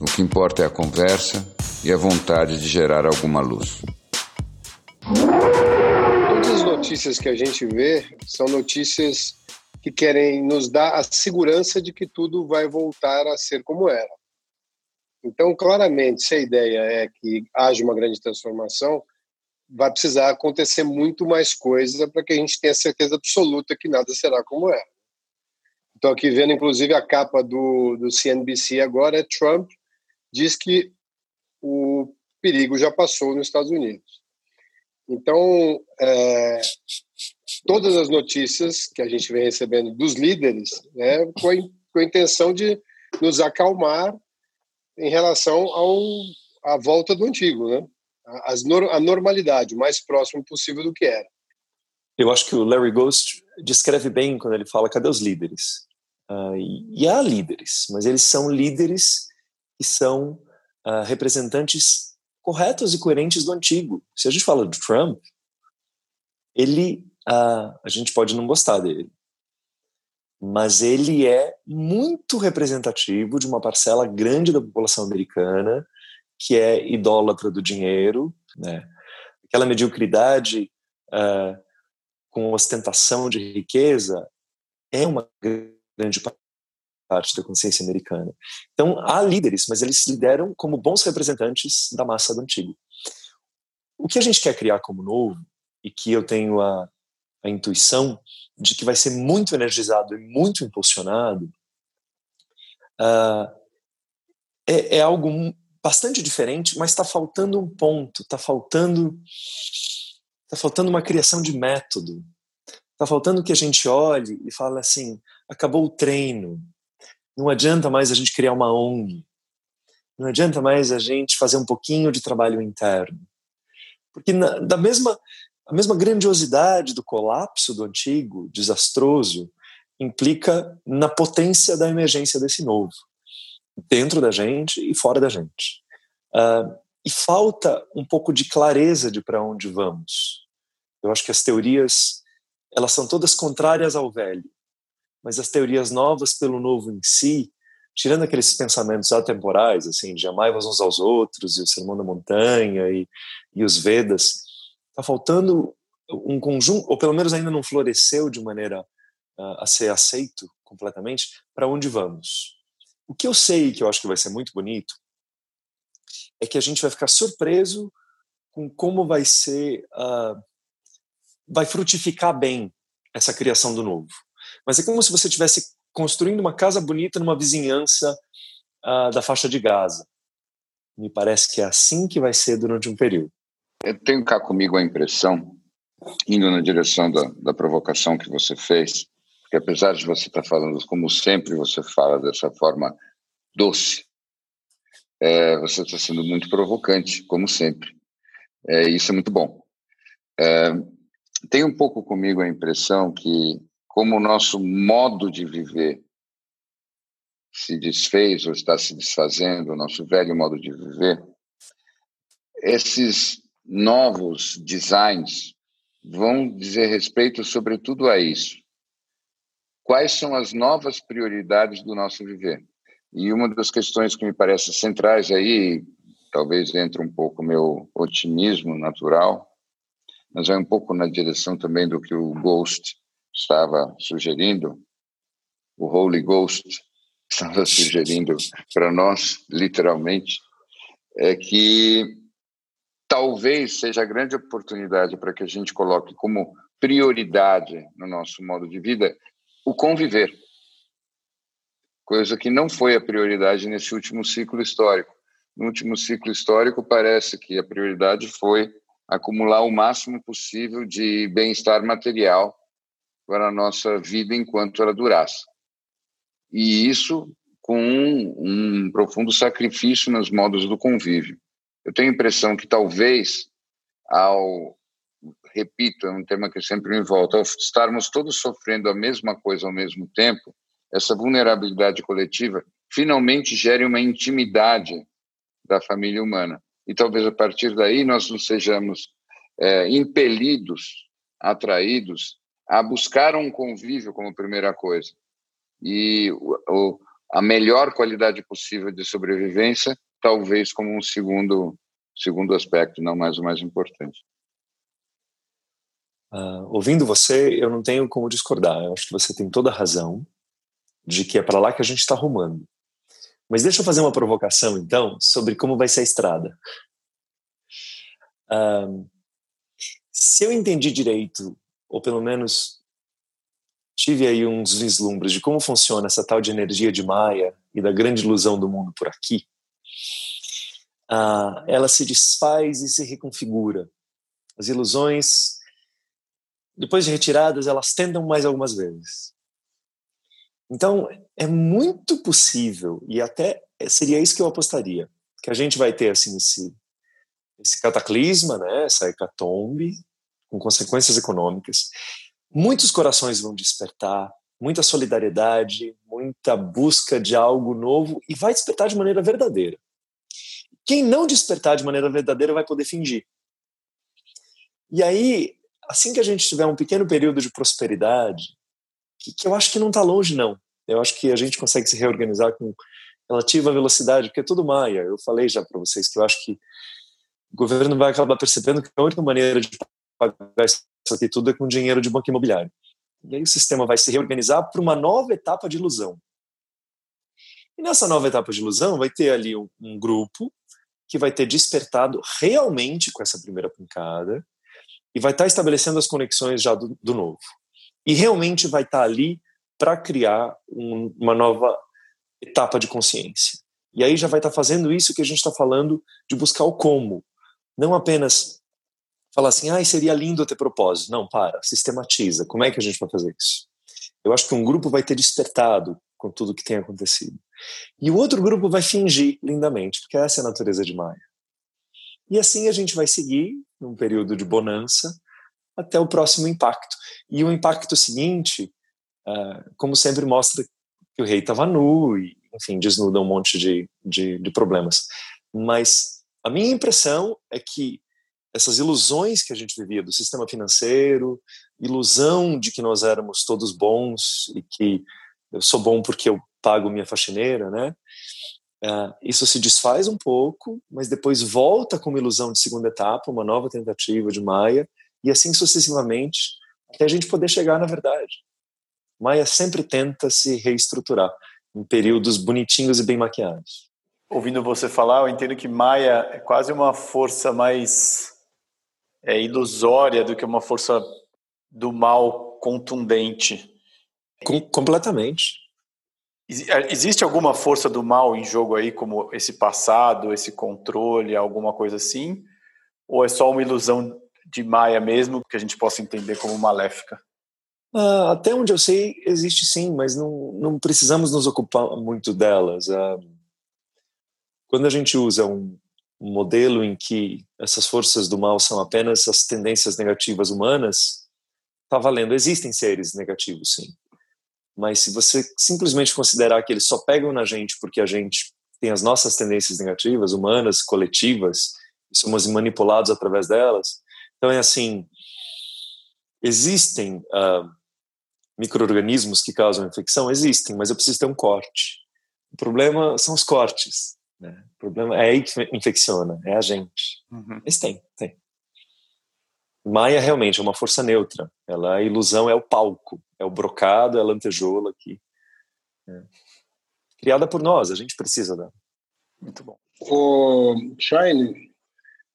O que importa é a conversa e a vontade de gerar alguma luz. Todas as notícias que a gente vê são notícias que querem nos dar a segurança de que tudo vai voltar a ser como era. Então, claramente, se a ideia é que haja uma grande transformação, vai precisar acontecer muito mais coisa para que a gente tenha certeza absoluta que nada será como era. Estou aqui vendo, inclusive, a capa do, do CNBC agora é Trump diz que o perigo já passou nos Estados Unidos. Então, é, todas as notícias que a gente vem recebendo dos líderes, né, com, a, com a intenção de nos acalmar em relação ao, à volta do antigo, né? A normalidade, o mais próximo possível do que era. Eu acho que o Larry Ghost descreve bem quando ele fala cadê os líderes? Uh, e, e há líderes, mas eles são líderes que são uh, representantes corretos e coerentes do antigo. Se a gente fala do Trump, ele, uh, a gente pode não gostar dele, mas ele é muito representativo de uma parcela grande da população americana que é idólatra do dinheiro, né? Aquela mediocridade uh, com ostentação de riqueza é uma grande parte da consciência americana. Então, há líderes, mas eles lideram como bons representantes da massa do antigo. O que a gente quer criar como novo, e que eu tenho a, a intuição de que vai ser muito energizado e muito impulsionado, uh, é, é, algo bastante diferente, mas está faltando um ponto, está faltando, tá faltando uma criação de método, está faltando que a gente olhe e fale assim, acabou o treino, não adianta mais a gente criar uma ONG. Não adianta mais a gente fazer um pouquinho de trabalho interno. Porque na, da mesma a mesma grandiosidade do colapso do antigo, desastroso, implica na potência da emergência desse novo, dentro da gente e fora da gente. Uh, e falta um pouco de clareza de para onde vamos. Eu acho que as teorias elas são todas contrárias ao velho mas as teorias novas pelo novo em si, tirando aqueles pensamentos atemporais, assim, de amai-vos uns aos outros, e o Sermão da Montanha, e, e os Vedas, está faltando um conjunto, ou pelo menos ainda não floresceu de maneira uh, a ser aceito completamente, para onde vamos. O que eu sei que eu acho que vai ser muito bonito é que a gente vai ficar surpreso com como vai ser, uh, vai frutificar bem essa criação do novo. Mas é como se você estivesse construindo uma casa bonita numa vizinhança uh, da faixa de Gaza. Me parece que é assim que vai ser durante um período. Eu tenho cá comigo a impressão, indo na direção da, da provocação que você fez, que apesar de você estar falando como sempre você fala dessa forma doce, é, você está sendo muito provocante, como sempre. É, isso é muito bom. É, tem um pouco comigo a impressão que como o nosso modo de viver se desfez ou está se desfazendo, o nosso velho modo de viver, esses novos designs vão dizer respeito sobretudo a isso. Quais são as novas prioridades do nosso viver? E uma das questões que me parece centrais aí, talvez entre um pouco meu otimismo natural, mas é um pouco na direção também do que o Ghost estava sugerindo, o Holy Ghost estava sugerindo para nós, literalmente, é que talvez seja a grande oportunidade para que a gente coloque como prioridade no nosso modo de vida o conviver. Coisa que não foi a prioridade nesse último ciclo histórico. No último ciclo histórico, parece que a prioridade foi acumular o máximo possível de bem-estar material para a nossa vida enquanto ela durasse. E isso, com um, um profundo sacrifício nos modos do convívio. Eu tenho a impressão que talvez, ao, repito, é um tema que sempre me volta, ao estarmos todos sofrendo a mesma coisa ao mesmo tempo, essa vulnerabilidade coletiva finalmente gere uma intimidade da família humana. E talvez a partir daí nós não sejamos é, impelidos, atraídos a buscar um convívio como primeira coisa. E o, a melhor qualidade possível de sobrevivência, talvez como um segundo, segundo aspecto, não mais o mais importante. Uh, ouvindo você, eu não tenho como discordar. Eu acho que você tem toda a razão de que é para lá que a gente está rumando. Mas deixa eu fazer uma provocação, então, sobre como vai ser a estrada. Uh, se eu entendi direito, ou pelo menos tive aí uns vislumbres de como funciona essa tal de energia de Maia e da grande ilusão do mundo por aqui, uh, ela se desfaz e se reconfigura. As ilusões depois de retiradas, elas tentam mais algumas vezes. Então, é muito possível, e até seria isso que eu apostaria, que a gente vai ter assim esse, esse cataclisma, né, essa hecatombe, com consequências econômicas. Muitos corações vão despertar, muita solidariedade, muita busca de algo novo, e vai despertar de maneira verdadeira. Quem não despertar de maneira verdadeira vai poder fingir. E aí assim que a gente tiver um pequeno período de prosperidade, que, que eu acho que não está longe, não. Eu acho que a gente consegue se reorganizar com relativa velocidade, porque é tudo maia. Eu falei já para vocês que eu acho que o governo vai acabar percebendo que a única maneira de pagar tudo é com dinheiro de banco imobiliário. E aí o sistema vai se reorganizar para uma nova etapa de ilusão. E nessa nova etapa de ilusão vai ter ali um, um grupo que vai ter despertado realmente com essa primeira pancada, e vai estar tá estabelecendo as conexões já do, do novo. E realmente vai estar tá ali para criar um, uma nova etapa de consciência. E aí já vai estar tá fazendo isso que a gente está falando de buscar o como. Não apenas falar assim, ah, seria lindo ter propósito. Não, para, sistematiza. Como é que a gente vai fazer isso? Eu acho que um grupo vai ter despertado com tudo que tem acontecido. E o outro grupo vai fingir lindamente, porque essa é a natureza de Maia. E assim a gente vai seguir num período de bonança até o próximo impacto. E o impacto seguinte, uh, como sempre, mostra que o rei estava nu e, enfim, desnuda um monte de, de, de problemas. Mas a minha impressão é que essas ilusões que a gente vivia do sistema financeiro, ilusão de que nós éramos todos bons e que eu sou bom porque eu pago minha faxineira, né? Uh, isso se desfaz um pouco, mas depois volta com uma ilusão de segunda etapa, uma nova tentativa de Maia, e assim sucessivamente, até a gente poder chegar na verdade. Maia sempre tenta se reestruturar em períodos bonitinhos e bem maquiados. Ouvindo você falar, eu entendo que Maia é quase uma força mais é, ilusória do que uma força do mal contundente. Com, completamente. É, existe alguma força do mal em jogo aí, como esse passado, esse controle, alguma coisa assim? Ou é só uma ilusão de Maia mesmo, que a gente possa entender como maléfica? Ah, até onde eu sei, existe sim, mas não, não precisamos nos ocupar muito delas. Ah, quando a gente usa um, um modelo em que essas forças do mal são apenas as tendências negativas humanas, está valendo. Existem seres negativos, sim. Mas se você simplesmente considerar que eles só pegam na gente porque a gente tem as nossas tendências negativas, humanas, coletivas, e somos manipulados através delas, então é assim: existem uh, micro-organismos que causam infecção? Existem, mas eu preciso ter um corte. O problema são os cortes. Né? O problema é aí que infecciona, é a gente. Uhum. Mas tem, tem. Maia realmente é uma força neutra. Ela, a ilusão é o palco, é o brocado, é a lantejoula aqui. É. Criada por nós, a gente precisa dela. Muito bom. O Shine,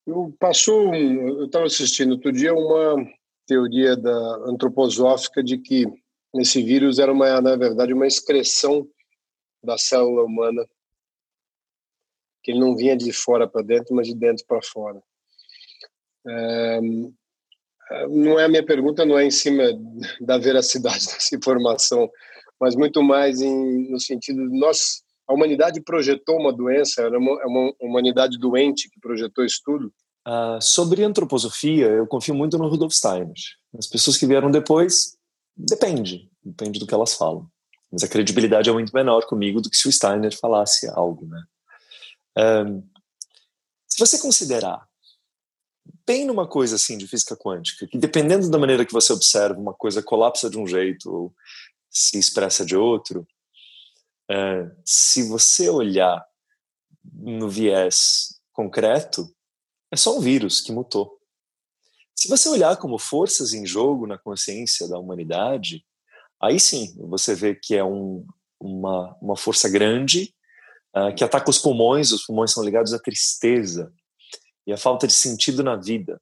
eu passou, eu estava assistindo outro dia uma teoria da antroposófica de que esse vírus era uma, na verdade, uma excreção da célula humana, que ele não vinha de fora para dentro, mas de dentro para fora. Não é a minha pergunta, não é em cima da veracidade dessa informação, mas muito mais em, no sentido de nós A humanidade projetou uma doença, era uma, é uma humanidade doente que projetou isso tudo? Uh, sobre antroposofia, eu confio muito no Rudolf Steiner. As pessoas que vieram depois, depende, depende do que elas falam. Mas a credibilidade é muito menor comigo do que se o Steiner falasse algo, né? Um, se você considerar bem numa coisa assim de física quântica, que dependendo da maneira que você observa, uma coisa colapsa de um jeito ou se expressa de outro, é, se você olhar no viés concreto, é só um vírus que mutou. Se você olhar como forças em jogo na consciência da humanidade, aí sim você vê que é um, uma, uma força grande uh, que ataca os pulmões, os pulmões são ligados à tristeza e à falta de sentido na vida,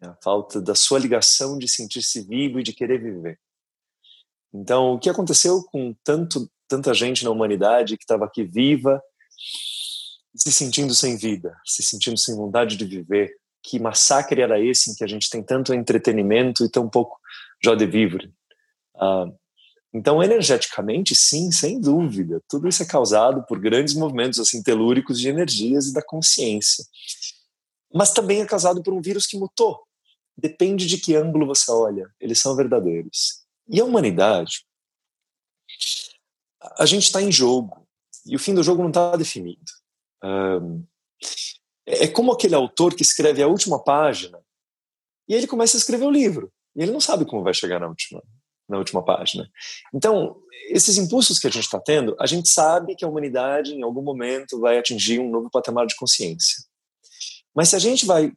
a falta da sua ligação de sentir-se vivo e de querer viver. Então, o que aconteceu com tanto, tanta gente na humanidade que estava aqui viva, se sentindo sem vida, se sentindo sem vontade de viver? Que massacre era esse em que a gente tem tanto entretenimento e tão pouco joie de vivre? Uh, então, energeticamente, sim, sem dúvida. Tudo isso é causado por grandes movimentos assim telúricos de energias e da consciência. Mas também é causado por um vírus que mutou. Depende de que ângulo você olha. Eles são verdadeiros. E a humanidade, a gente está em jogo. E o fim do jogo não está definido. Um, é como aquele autor que escreve a última página e ele começa a escrever o livro. E ele não sabe como vai chegar na última na última página. Então, esses impulsos que a gente está tendo, a gente sabe que a humanidade, em algum momento, vai atingir um novo patamar de consciência. Mas se a gente vai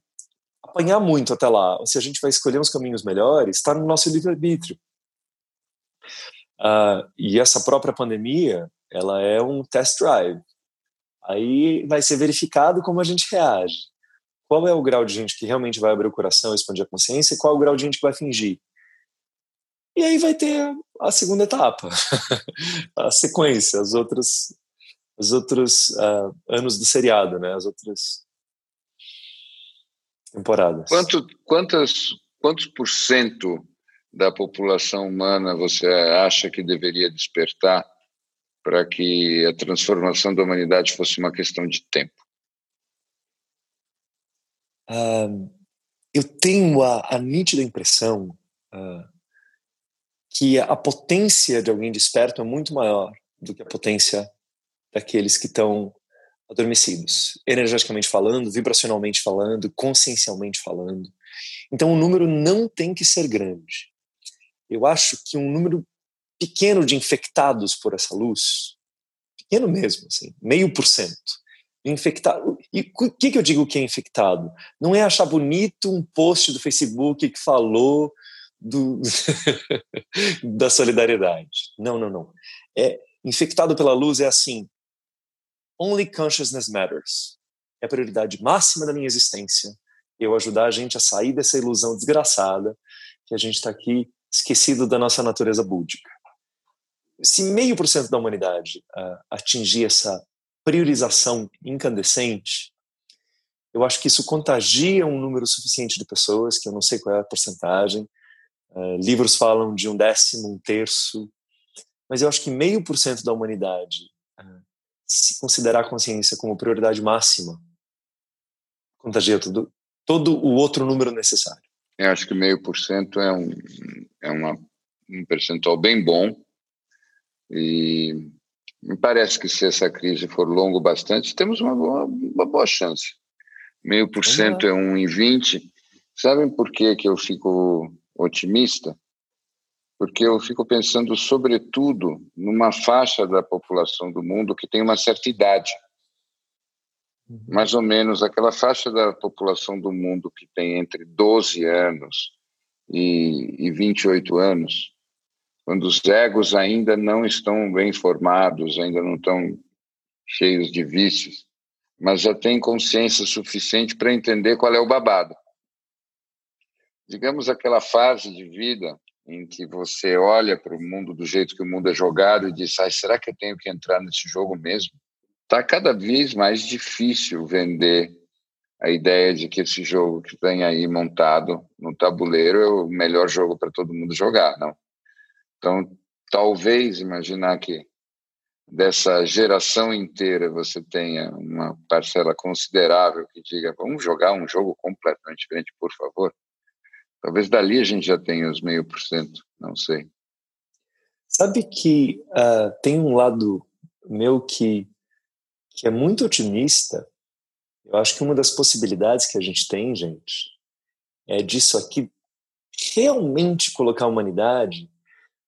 apanhar muito até lá, ou se a gente vai escolher uns caminhos melhores, está no nosso livre-arbítrio. Uh, e essa própria pandemia, ela é um test drive. Aí vai ser verificado como a gente reage. Qual é o grau de gente que realmente vai abrir o coração, expandir a consciência, e qual é o grau de gente que vai fingir. E aí vai ter a segunda etapa, a sequência, as outras, os outros uh, anos do seriado, né? As outras temporadas. Quanto, quantas, quantos por cento da população humana você acha que deveria despertar para que a transformação da humanidade fosse uma questão de tempo? Uh, eu tenho a, a nítida impressão uh, que a potência de alguém desperto é muito maior do que a potência daqueles que estão adormecidos, energeticamente falando, vibracionalmente falando, consciencialmente falando. Então o número não tem que ser grande. Eu acho que um número pequeno de infectados por essa luz, pequeno mesmo, assim, meio por cento, infectado. E o que, que eu digo que é infectado? Não é achar bonito um post do Facebook que falou do, da solidariedade. Não, não, não. É infectado pela luz é assim. Only consciousness matters. É a prioridade máxima da minha existência. Eu ajudar a gente a sair dessa ilusão desgraçada que a gente está aqui esquecido da nossa natureza búdica. Se meio por cento da humanidade uh, atingir essa priorização incandescente, eu acho que isso contagia um número suficiente de pessoas, que eu não sei qual é a porcentagem, Uh, livros falam de um décimo, um terço, mas eu acho que meio por cento da humanidade, uh, se considerar a consciência como prioridade máxima, contagia tudo, todo o outro número necessário. Eu acho que meio por cento é um é uma, um percentual bem bom e me parece que se essa crise for longo bastante, temos uma boa, uma boa chance. Meio por cento é um em vinte. Sabem por que que eu fico otimista, porque eu fico pensando, sobretudo, numa faixa da população do mundo que tem uma certa idade. Uhum. Mais ou menos aquela faixa da população do mundo que tem entre 12 anos e, e 28 anos, quando os egos ainda não estão bem formados, ainda não estão cheios de vícios, mas já têm consciência suficiente para entender qual é o babado digamos, aquela fase de vida em que você olha para o mundo do jeito que o mundo é jogado e diz: será que eu tenho que entrar nesse jogo mesmo? Está cada vez mais difícil vender a ideia de que esse jogo que tem aí montado no tabuleiro é o melhor jogo para todo mundo jogar, não? Então, talvez imaginar que dessa geração inteira você tenha uma parcela considerável que diga vamos jogar um jogo completamente diferente, por favor. Talvez dali a gente já tenha os meio por cento, não sei. Sabe que uh, tem um lado meu que, que é muito otimista. Eu acho que uma das possibilidades que a gente tem, gente, é disso aqui realmente colocar a humanidade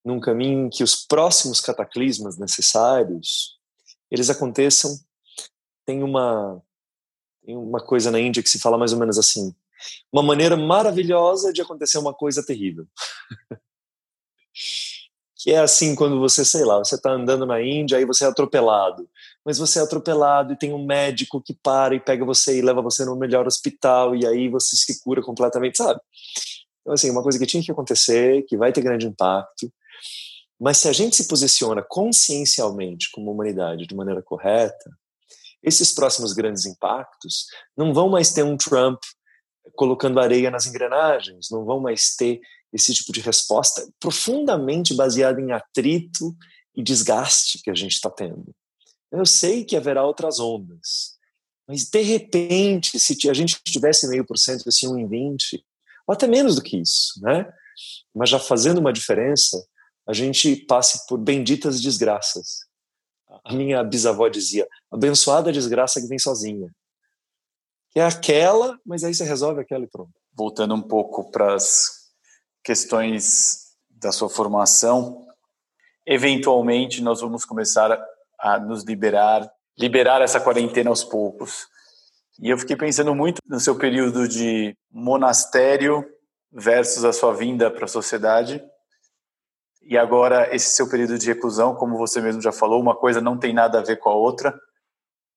num caminho em que os próximos cataclismas necessários eles aconteçam. Tem uma tem uma coisa na Índia que se fala mais ou menos assim: uma maneira maravilhosa de acontecer uma coisa terrível. que é assim quando você, sei lá, você está andando na Índia aí você é atropelado, mas você é atropelado e tem um médico que para e pega você e leva você no melhor hospital e aí você se cura completamente, sabe? Então assim, uma coisa que tinha que acontecer, que vai ter grande impacto, mas se a gente se posiciona consciencialmente como humanidade de maneira correta, esses próximos grandes impactos não vão mais ter um Trump colocando areia nas engrenagens, não vão mais ter esse tipo de resposta profundamente baseada em atrito e desgaste que a gente está tendo. Eu sei que haverá outras ondas, mas de repente, se a gente tivesse meio por cento, assim, um em 20, ou até menos do que isso, né? Mas já fazendo uma diferença, a gente passe por benditas desgraças. A minha bisavó dizia: abençoada desgraça que vem sozinha. Que é aquela, mas aí você resolve aquela e pronto. Voltando um pouco para as questões da sua formação, eventualmente nós vamos começar a nos liberar, liberar essa quarentena aos poucos. E eu fiquei pensando muito no seu período de monastério versus a sua vinda para a sociedade e agora esse seu período de reclusão, como você mesmo já falou, uma coisa não tem nada a ver com a outra.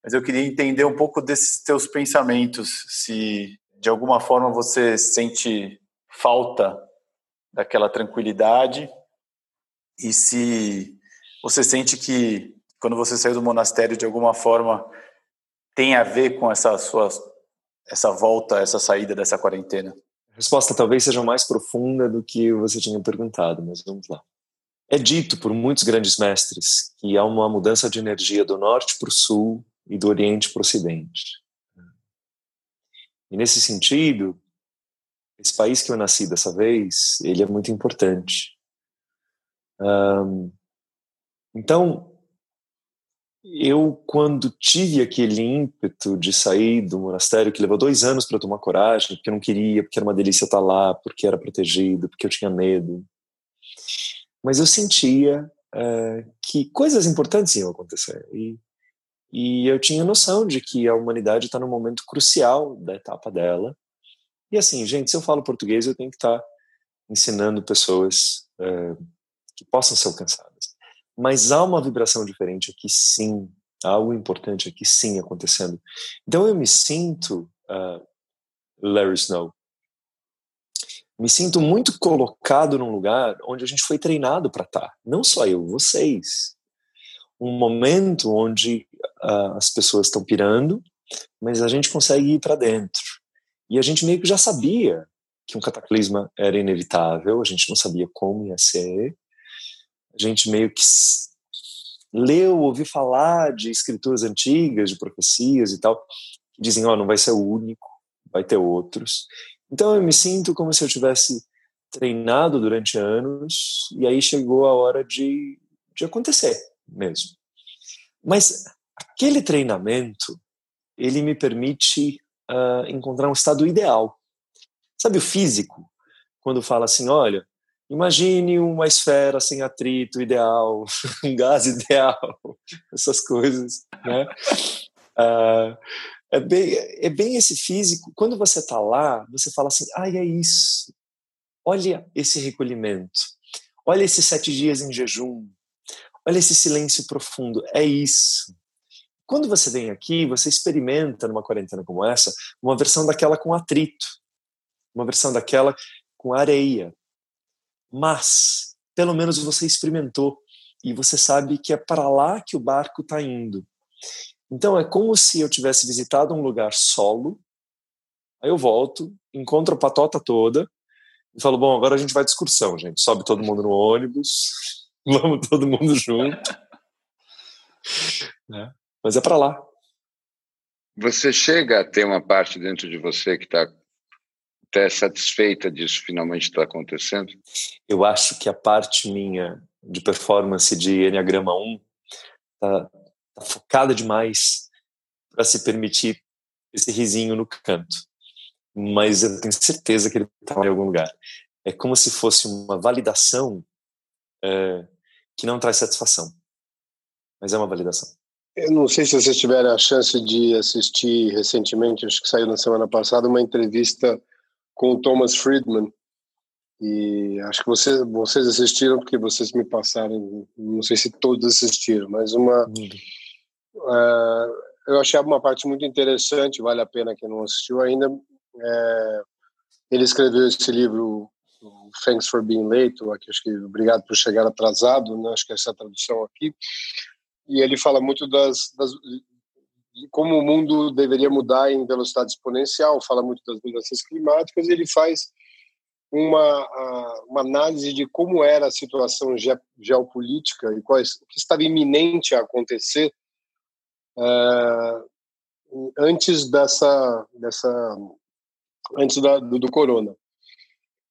Mas eu queria entender um pouco desses teus pensamentos, se de alguma forma você sente falta daquela tranquilidade e se você sente que quando você saiu do monastério de alguma forma tem a ver com essa sua essa volta, essa saída dessa quarentena. A resposta talvez seja mais profunda do que você tinha perguntado, mas vamos lá. É dito por muitos grandes mestres que há uma mudança de energia do norte para o sul e do oriente para o ocidente. E nesse sentido, esse país que eu nasci dessa vez, ele é muito importante. Um, então, eu, quando tive aquele ímpeto de sair do monastério, que levou dois anos para tomar coragem, porque eu não queria, porque era uma delícia estar lá, porque era protegido, porque eu tinha medo, mas eu sentia uh, que coisas importantes iam acontecer. E, e eu tinha noção de que a humanidade está num momento crucial da etapa dela. E assim, gente, se eu falo português, eu tenho que estar tá ensinando pessoas uh, que possam ser alcançadas. Mas há uma vibração diferente aqui, sim. Há algo importante aqui, sim, acontecendo. Então eu me sinto, uh, Larry Snow, me sinto muito colocado num lugar onde a gente foi treinado para estar. Tá. Não só eu, vocês. Um momento onde uh, as pessoas estão pirando, mas a gente consegue ir para dentro. E a gente meio que já sabia que um cataclisma era inevitável, a gente não sabia como ia ser. A gente meio que leu, ouviu falar de escrituras antigas, de profecias e tal, que dizem, ó, oh, não vai ser o único, vai ter outros. Então eu me sinto como se eu tivesse treinado durante anos e aí chegou a hora de, de acontecer mesmo. Mas aquele treinamento ele me permite uh, encontrar um estado ideal. Sabe o físico? Quando fala assim, olha, imagine uma esfera sem atrito ideal, um gás ideal, essas coisas, né? Uh, é bem, é bem esse físico. Quando você está lá, você fala assim: ai, é isso. Olha esse recolhimento. Olha esses sete dias em jejum. Olha esse silêncio profundo. É isso. Quando você vem aqui, você experimenta numa quarentena como essa, uma versão daquela com atrito, uma versão daquela com areia. Mas, pelo menos você experimentou e você sabe que é para lá que o barco está indo. Então é como se eu tivesse visitado um lugar solo, aí eu volto, encontro a patota toda e falo: bom, agora a gente vai de excursão, gente. Sobe todo mundo no ônibus, vamos todo mundo junto. né? Mas é para lá. Você chega a ter uma parte dentro de você que está até satisfeita disso finalmente está acontecendo? Eu acho que a parte minha de performance de Enneagrama 1 está tá focada demais para se permitir esse risinho no canto. Mas eu tenho certeza que ele está em algum lugar. É como se fosse uma validação é, que não traz satisfação. Mas é uma validação. Eu não sei se vocês tiveram a chance de assistir recentemente, acho que saiu na semana passada, uma entrevista com o Thomas Friedman. E acho que vocês, vocês assistiram, porque vocês me passaram, não sei se todos assistiram, mas uma. Uh, eu achei uma parte muito interessante, vale a pena quem não assistiu ainda. É, ele escreveu esse livro, Thanks for Being Late, ou aqui, acho que Obrigado por Chegar Atrasado, né? acho que é essa a tradução aqui e ele fala muito das, das como o mundo deveria mudar em velocidade exponencial, fala muito das mudanças climáticas, e ele faz uma, uma análise de como era a situação ge, geopolítica e quais, o que estava iminente a acontecer uh, antes dessa, dessa antes da, do, do corona.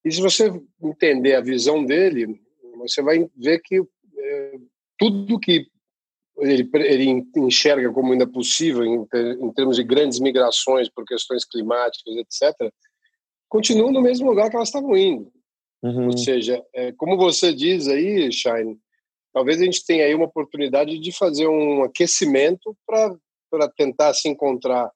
E se você entender a visão dele, você vai ver que eh, tudo que ele, ele enxerga como ainda possível em, em, termos de grandes migrações por questões climáticas, etc., continuam no mesmo lugar que elas estavam indo. Uhum. Ou seja, é, como você diz aí, Shine, talvez a gente tenha aí uma oportunidade de fazer um aquecimento para tentar se encontrar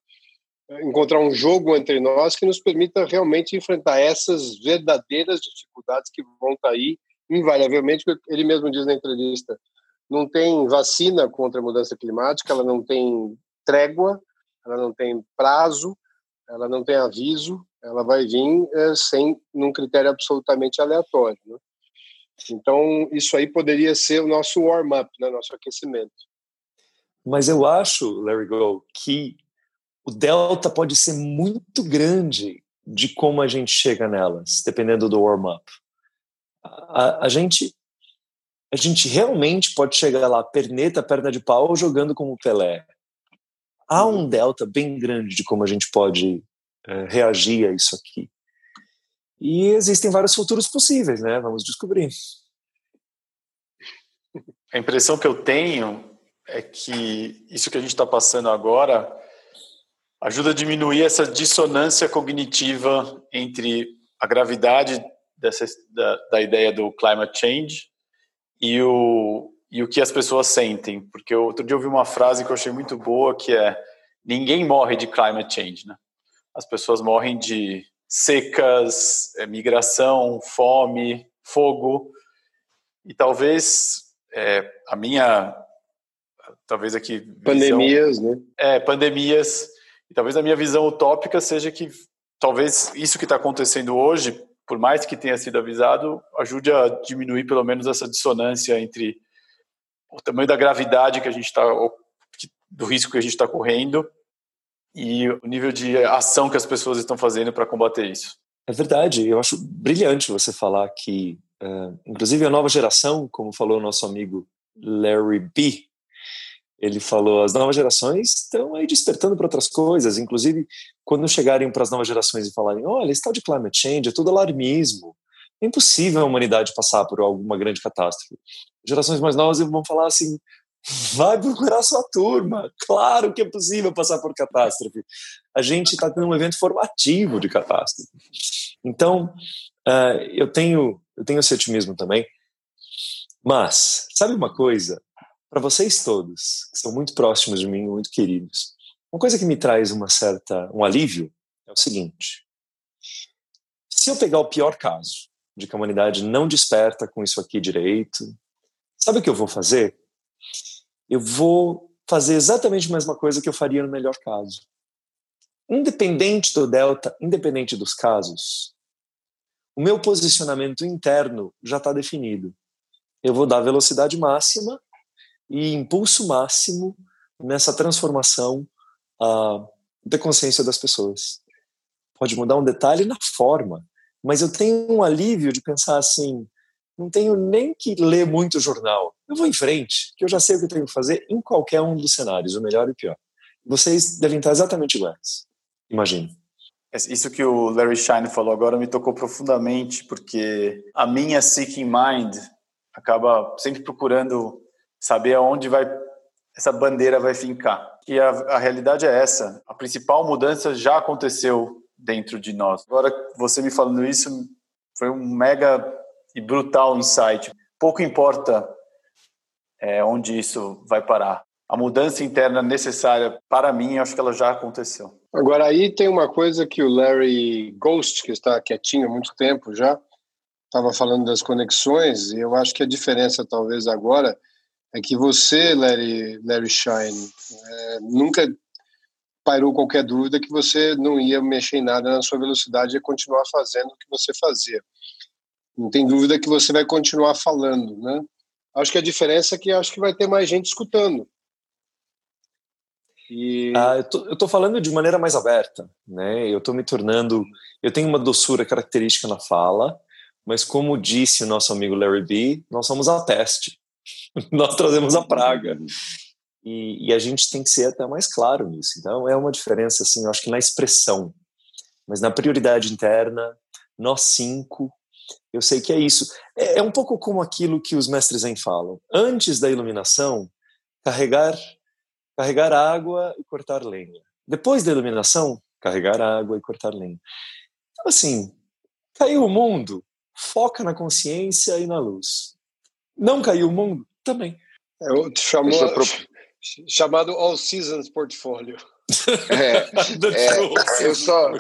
encontrar um jogo entre nós que nos permita realmente enfrentar essas verdadeiras dificuldades que vão estar aí invariavelmente, ele mesmo diz na entrevista, não tem vacina contra a mudança climática, ela não tem trégua, ela não tem prazo, ela não tem aviso, ela vai vir é, sem num critério absolutamente aleatório. Né? Então, isso aí poderia ser o nosso warm-up, né, nosso aquecimento. Mas eu acho, Larry Go, que o delta pode ser muito grande de como a gente chega nelas, dependendo do warm-up. A, a, gente a gente realmente pode chegar lá, perneta, perna de pau, jogando como Pelé. Há um uhum. delta bem grande de como a gente pode é, reagir a isso aqui. E existem vários futuros possíveis, né? Vamos descobrir. A impressão que eu tenho é que isso que a gente está passando agora ajuda a diminuir essa dissonância cognitiva entre a gravidade dessa, da, da ideia do climate change e o, e o que as pessoas sentem. Porque eu, outro dia eu ouvi uma frase que eu achei muito boa, que é ninguém morre de climate change, né? As pessoas morrem de secas, é, migração, fome, fogo. E talvez é, a minha, talvez aqui... Visão, pandemias, né? É, pandemias. E talvez a minha visão utópica seja que talvez isso que está acontecendo hoje por mais que tenha sido avisado, ajude a diminuir pelo menos essa dissonância entre o tamanho da gravidade que a gente está, do risco que a gente está correndo e o nível de ação que as pessoas estão fazendo para combater isso. É verdade, eu acho brilhante você falar que, uh, inclusive a nova geração, como falou o nosso amigo Larry B, ele falou: as novas gerações estão aí despertando para outras coisas, inclusive quando chegarem para as novas gerações e falarem: olha, esse tal de climate change é tudo alarmismo. É impossível a humanidade passar por alguma grande catástrofe. Gerações mais novas vão falar assim: vai procurar sua turma. Claro que é possível passar por catástrofe. A gente está tendo um evento formativo de catástrofe. Então, uh, eu tenho eu tenho esse otimismo também. Mas, sabe uma coisa? Para vocês todos, que são muito próximos de mim, muito queridos, uma coisa que me traz uma certa um alívio é o seguinte: se eu pegar o pior caso de que a humanidade não desperta com isso aqui direito, sabe o que eu vou fazer? Eu vou fazer exatamente a mesma coisa que eu faria no melhor caso. Independente do delta, independente dos casos, o meu posicionamento interno já está definido. Eu vou dar velocidade máxima e impulso máximo nessa transformação uh, da consciência das pessoas. Pode mudar um detalhe na forma, mas eu tenho um alívio de pensar assim: não tenho nem que ler muito jornal. Eu vou em frente, que eu já sei o que tenho que fazer em qualquer um dos cenários, o melhor e o pior. Vocês devem estar exatamente iguais, imagino. Isso que o Larry Shine falou agora me tocou profundamente, porque a minha seeking mind acaba sempre procurando saber aonde vai essa bandeira vai fincar. E a, a realidade é essa. A principal mudança já aconteceu dentro de nós. Agora, você me falando isso, foi um mega e brutal insight. Pouco importa é, onde isso vai parar. A mudança interna necessária para mim, acho que ela já aconteceu. Agora aí tem uma coisa que o Larry Ghost, que está quietinho há muito tempo já, estava falando das conexões, e eu acho que a diferença talvez agora é que você, Larry, Larry Shine, é, nunca pairou qualquer dúvida que você não ia mexer em nada na sua velocidade e continuar fazendo o que você fazia. Não tem dúvida que você vai continuar falando, né? Acho que a diferença é que acho que vai ter mais gente escutando. E... Ah, eu estou falando de maneira mais aberta, né? Eu estou me tornando, eu tenho uma doçura característica na fala, mas como disse nosso amigo Larry B, nós somos a teste. nós trazemos a praga. E, e, a gente tem que ser até mais claro nisso. Então é uma diferença, assim, eu acho que na expressão, mas na prioridade interna, nós cinco, eu sei que é isso. É, é um pouco como aquilo que os mestres Zen falam. Antes da iluminação, carregar, carregar água e cortar lenha. Depois da iluminação, carregar água e cortar lenha. Então, assim, caiu o mundo, foca na consciência e na luz. Não caiu o mundo? Também. É, chamou, chamado All Seasons Portfolio. É, é, eu só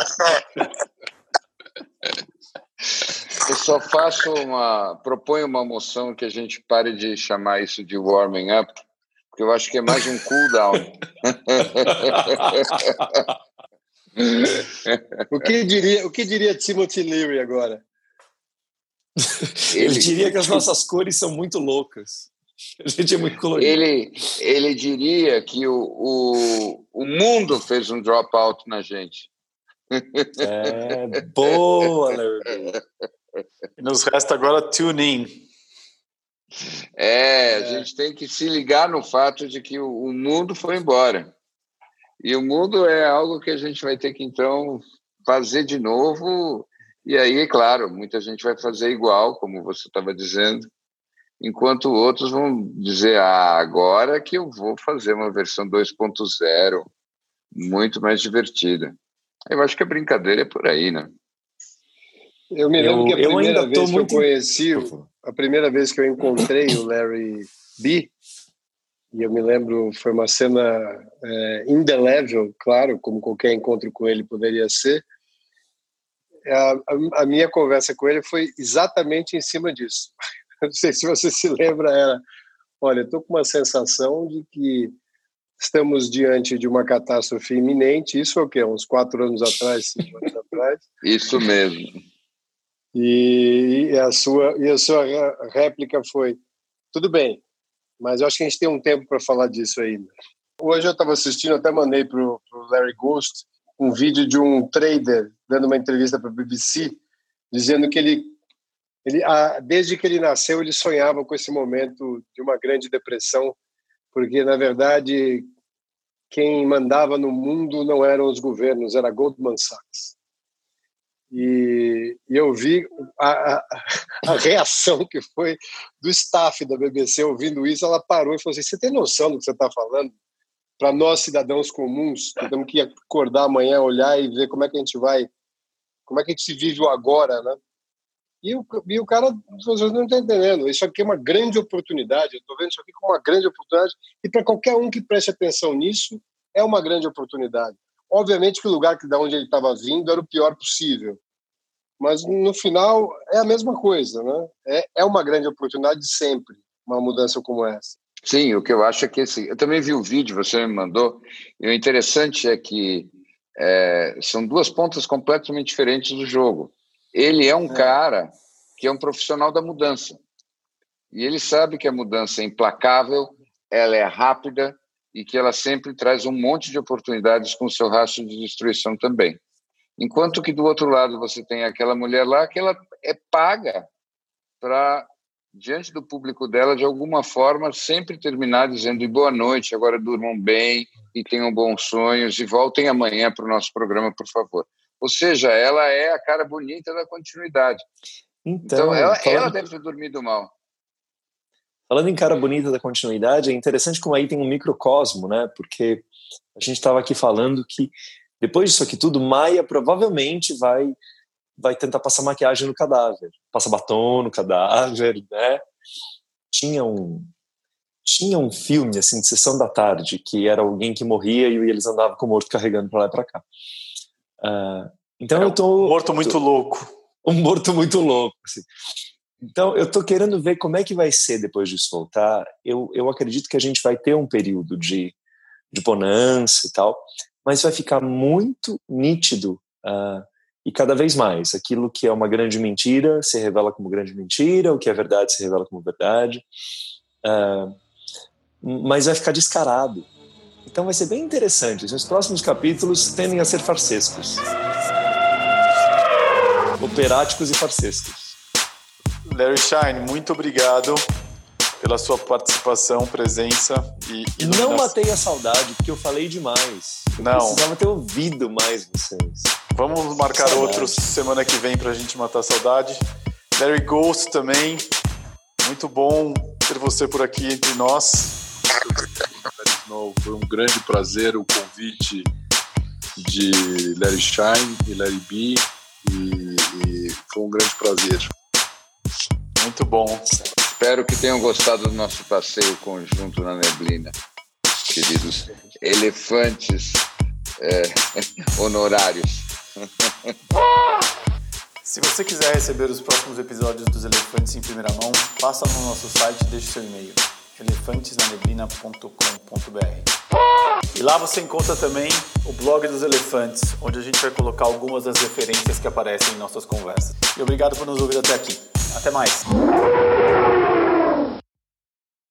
eu só faço uma proponho uma moção que a gente pare de chamar isso de warming up, porque eu acho que é mais um cool down. o que diria o que diria Timothy Leary agora? Ele, ele diria que as nossas cores são muito loucas. A gente é muito colorido. Ele, ele diria que o, o, o mundo fez um dropout na gente. É, boa, Larry. Nos resta agora tune in. É, a gente tem que se ligar no fato de que o, o mundo foi embora. E o mundo é algo que a gente vai ter que, então, fazer de novo e aí, claro, muita gente vai fazer igual, como você estava dizendo, enquanto outros vão dizer: ah, agora que eu vou fazer uma versão 2.0 muito mais divertida. Eu acho que a brincadeira é por aí, né? Eu me lembro eu, que a primeira vez que eu conheci, a primeira vez que eu encontrei o Larry B, e eu me lembro, foi uma cena é, indelével, claro, como qualquer encontro com ele poderia ser, a, a, minha conversa com ele foi exatamente em cima disso. Não sei se você se lembra, era, olha, estou com uma sensação de que estamos diante de uma catástrofe iminente. Isso é o quê? Uns quatro anos atrás, cinco anos atrás. Isso mesmo. E, e, a sua e a sua réplica foi tudo bem, mas eu acho que a gente tem um tempo para falar disso ainda. Hoje eu estava assistindo, até mandei para o Larry Ghost um vídeo de um trader dando uma entrevista para a BBC, dizendo que ele, ele desde que ele nasceu, ele sonhava com esse momento de uma grande depressão, porque, na verdade, quem mandava no mundo não eram os governos, era Goldman Sachs. E, e eu vi a, a, a, reação que foi do staff da BBC ouvindo isso. Ela parou e falou assim: Você tem noção do que você está falando? Para nós cidadãos comuns, que temos que acordar amanhã, olhar e ver como é que a gente vai, como é que a gente vive o agora, né? E o, e o cara, vocês não estão entendendo, isso aqui é uma grande oportunidade, eu estou vendo isso aqui como uma grande oportunidade, e para qualquer um que preste atenção nisso, é uma grande oportunidade. Obviamente que o lugar que da onde ele estava vindo era o pior possível, mas no final é a mesma coisa, né? É, é uma grande oportunidade sempre, uma mudança como essa. Sim, o que eu acho é que esse, eu também vi o vídeo, você me mandou, e o interessante é que é, são duas pontas completamente diferentes do jogo. Ele é um é. cara que é um profissional da mudança. E ele sabe que a mudança é implacável, ela é rápida e que ela sempre traz um monte de oportunidades com o seu rastro de destruição também. Enquanto que do outro lado você tem aquela mulher lá que ela é paga para diante do público dela, de alguma forma, sempre terminar dizendo boa noite, agora durmam bem e tenham bons sonhos e voltem amanhã para o nosso programa, por favor. Ou seja, ela é a cara bonita da continuidade. Então, então ela, falando... ela deve ter dormido mal. Falando em cara bonita da continuidade, é interessante como aí tem um microcosmo, né? Porque a gente estava aqui falando que depois disso aqui tudo, Maia provavelmente vai vai tentar passar maquiagem no cadáver, passa batom no cadáver, né? Tinha um tinha um filme assim de sessão da tarde que era alguém que morria e eles andavam com o morto carregando para lá e para cá. Uh, então era eu tô um morto muito tô, louco, um morto muito louco. Assim. Então eu tô querendo ver como é que vai ser depois disso voltar. Eu, eu acredito que a gente vai ter um período de de bonança e tal, mas vai ficar muito nítido uh, e cada vez mais. Aquilo que é uma grande mentira se revela como grande mentira, o que é verdade se revela como verdade. Uh, mas vai ficar descarado. Então vai ser bem interessante. Os próximos capítulos tendem a ser farsescos. Operáticos e farsescos. Larry Shine, muito obrigado pela sua participação, presença e Não matei a saudade, porque eu falei demais. Eu Não. Precisava ter ouvido mais vocês. Vamos marcar saudade. outro semana que vem pra gente matar a saudade. Larry Ghost também. Muito bom ter você por aqui entre nós. Foi um grande prazer o convite de Larry Shine e Larry B. E, e foi um grande prazer. Muito bom. Espero que tenham gostado do nosso passeio conjunto na neblina, queridos elefantes é, honorários. Se você quiser receber os próximos episódios dos Elefantes em primeira mão, passa no nosso site e deixe seu e-mail elefantesnaneblina.com.br. E lá você encontra também o blog dos elefantes, onde a gente vai colocar algumas das referências que aparecem em nossas conversas. E obrigado por nos ouvir até aqui. Até mais!